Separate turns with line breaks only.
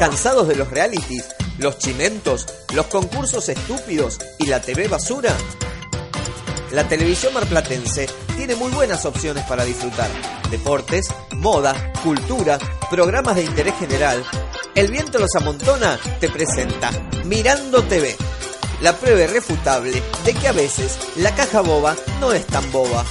¿Cansados de los realities, los chimentos, los concursos estúpidos y la TV basura? La televisión marplatense tiene muy buenas opciones para disfrutar. Deportes, moda, cultura, programas de interés general. El viento los amontona te presenta Mirando TV. La prueba irrefutable de que a veces la caja boba no es tan boba.